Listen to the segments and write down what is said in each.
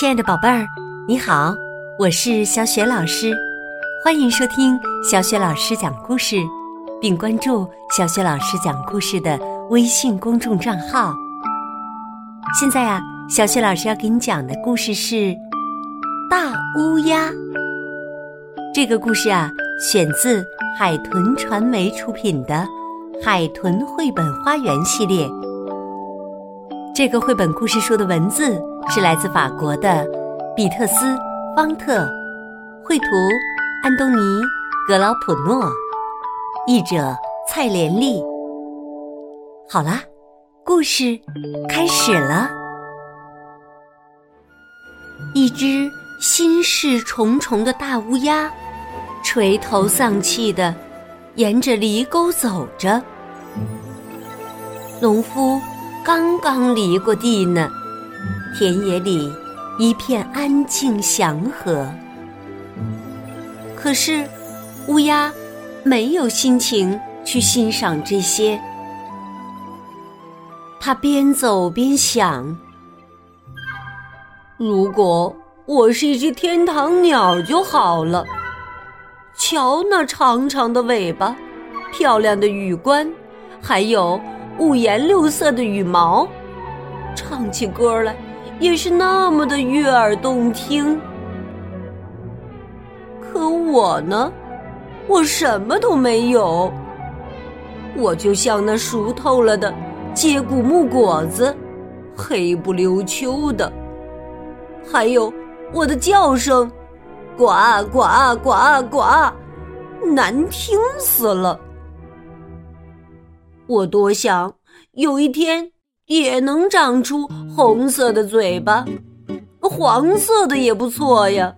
亲爱的宝贝儿，你好，我是小雪老师，欢迎收听小雪老师讲故事，并关注小雪老师讲故事的微信公众账号。现在啊，小雪老师要给你讲的故事是《大乌鸦》。这个故事啊，选自海豚传媒出品的《海豚绘本花园》系列。这个绘本故事书的文字是来自法国的比特斯·方特，绘图安东尼·格劳普诺，译者蔡连丽。好啦，故事开始了。一只心事重重的大乌鸦，垂头丧气的沿着犁沟走着。农夫。刚刚犁过地呢，田野里一片安静祥和。可是，乌鸦没有心情去欣赏这些。它边走边想：如果我是一只天堂鸟就好了。瞧那长长的尾巴，漂亮的羽冠，还有……五颜六色的羽毛，唱起歌来也是那么的悦耳动听。可我呢，我什么都没有。我就像那熟透了的接骨木果子，黑不溜秋的。还有我的叫声，呱呱呱呱，难听死了。我多想有一天也能长出红色的嘴巴，黄色的也不错呀。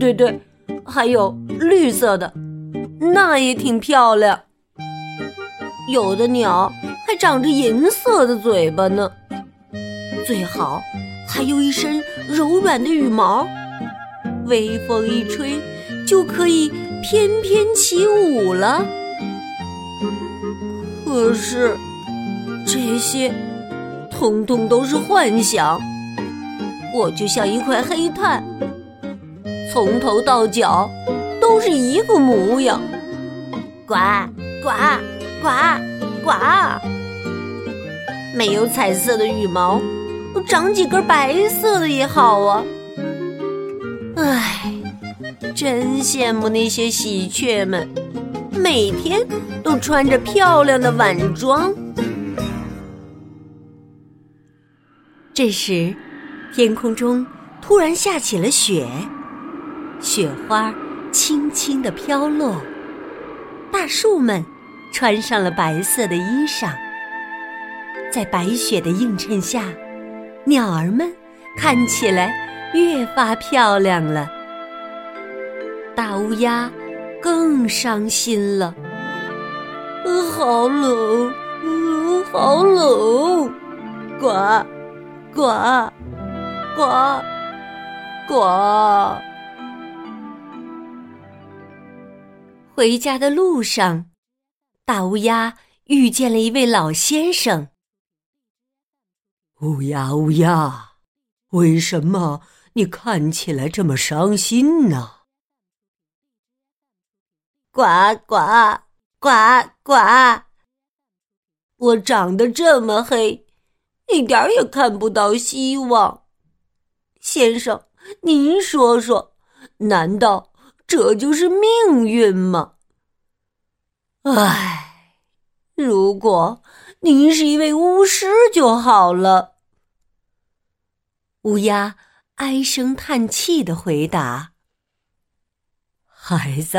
对对，还有绿色的，那也挺漂亮。有的鸟还长着银色的嘴巴呢。最好还有一身柔软的羽毛，微风一吹就可以翩翩起舞了。可是，这些通通都是幻想。我就像一块黑炭，从头到脚都是一个模样。呱呱呱呱，没有彩色的羽毛，长几根白色的也好啊。唉，真羡慕那些喜鹊们。每天都穿着漂亮的晚装。这时，天空中突然下起了雪，雪花轻轻的飘落，大树们穿上了白色的衣裳，在白雪的映衬下，鸟儿们看起来越发漂亮了。大乌鸦。更伤心了，好冷，好冷，呱，呱，呱，呱。回家的路上，大乌鸦遇见了一位老先生。乌鸦，乌鸦，为什么你看起来这么伤心呢？呱呱呱呱！我长得这么黑，一点儿也看不到希望。先生，您说说，难道这就是命运吗？唉，如果您是一位巫师就好了。乌鸦唉声叹气的回答：“孩子。”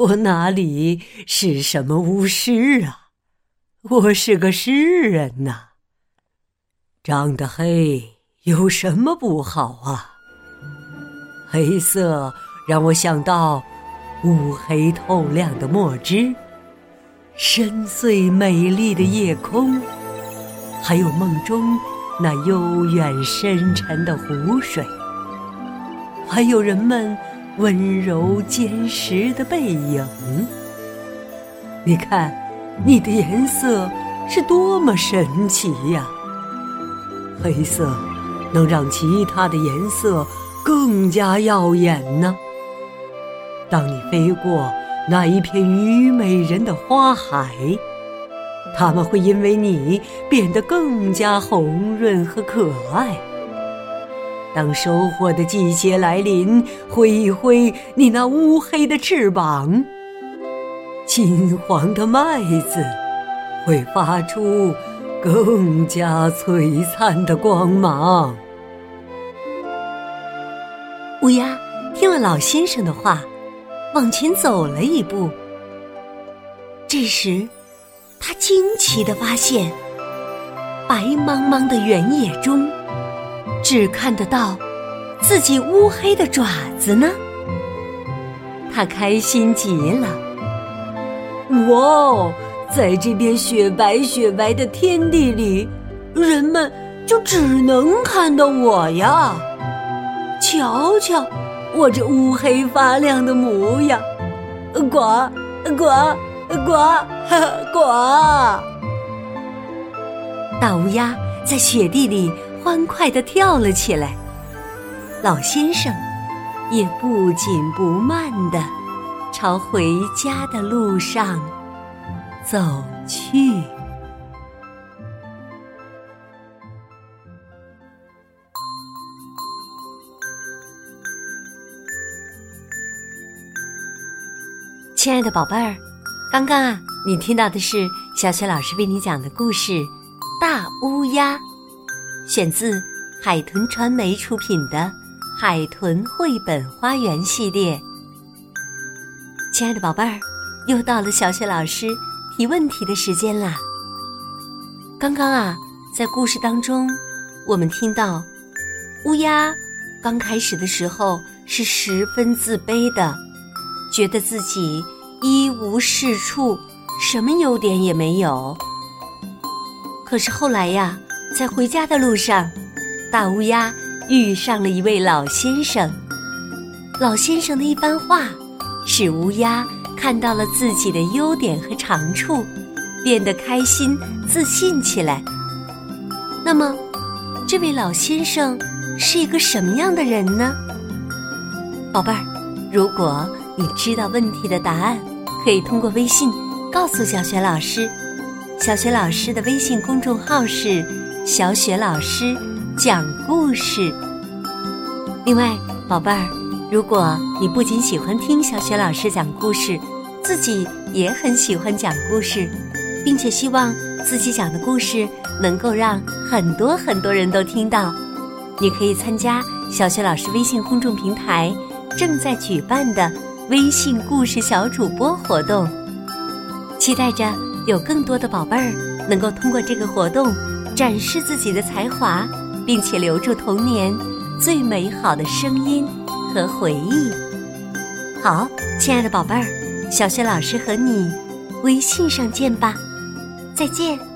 我哪里是什么巫师啊？我是个诗人呐。长得黑有什么不好啊？黑色让我想到乌黑透亮的墨汁，深邃美丽的夜空，还有梦中那悠远深沉的湖水，还有人们。温柔坚实的背影，你看，你的颜色是多么神奇呀！黑色能让其他的颜色更加耀眼呢？当你飞过那一片虞美人的花海，它们会因为你变得更加红润和可爱。当收获的季节来临，挥一挥你那乌黑的翅膀，金黄的麦子会发出更加璀璨的光芒。乌鸦听了老先生的话，往前走了一步。这时，他惊奇的发现，白茫茫的原野中。只看得到自己乌黑的爪子呢，他开心极了。哇哦，在这片雪白雪白的天地里，人们就只能看到我呀！瞧瞧我这乌黑发亮的模样，呱呱呱呱！大乌 鸦在雪地里。欢快地跳了起来，老先生也不紧不慢地朝回家的路上走去。亲爱的宝贝儿，刚刚啊，你听到的是小雪老师为你讲的故事《大乌鸦》。选自海豚传媒出品的《海豚绘本花园》系列。亲爱的宝贝儿，又到了小雪老师提问题的时间啦。刚刚啊，在故事当中，我们听到乌鸦刚开始的时候是十分自卑的，觉得自己一无是处，什么优点也没有。可是后来呀。在回家的路上，大乌鸦遇上了一位老先生。老先生的一番话，使乌鸦看到了自己的优点和长处，变得开心、自信起来。那么，这位老先生是一个什么样的人呢？宝贝儿，如果你知道问题的答案，可以通过微信告诉小雪老师。小雪老师的微信公众号是。小雪老师讲故事。另外，宝贝儿，如果你不仅喜欢听小雪老师讲故事，自己也很喜欢讲故事，并且希望自己讲的故事能够让很多很多人都听到，你可以参加小雪老师微信公众平台正在举办的微信故事小主播活动，期待着有更多的宝贝儿能够通过这个活动。展示自己的才华，并且留住童年最美好的声音和回忆。好，亲爱的宝贝儿，小雪老师和你微信上见吧，再见。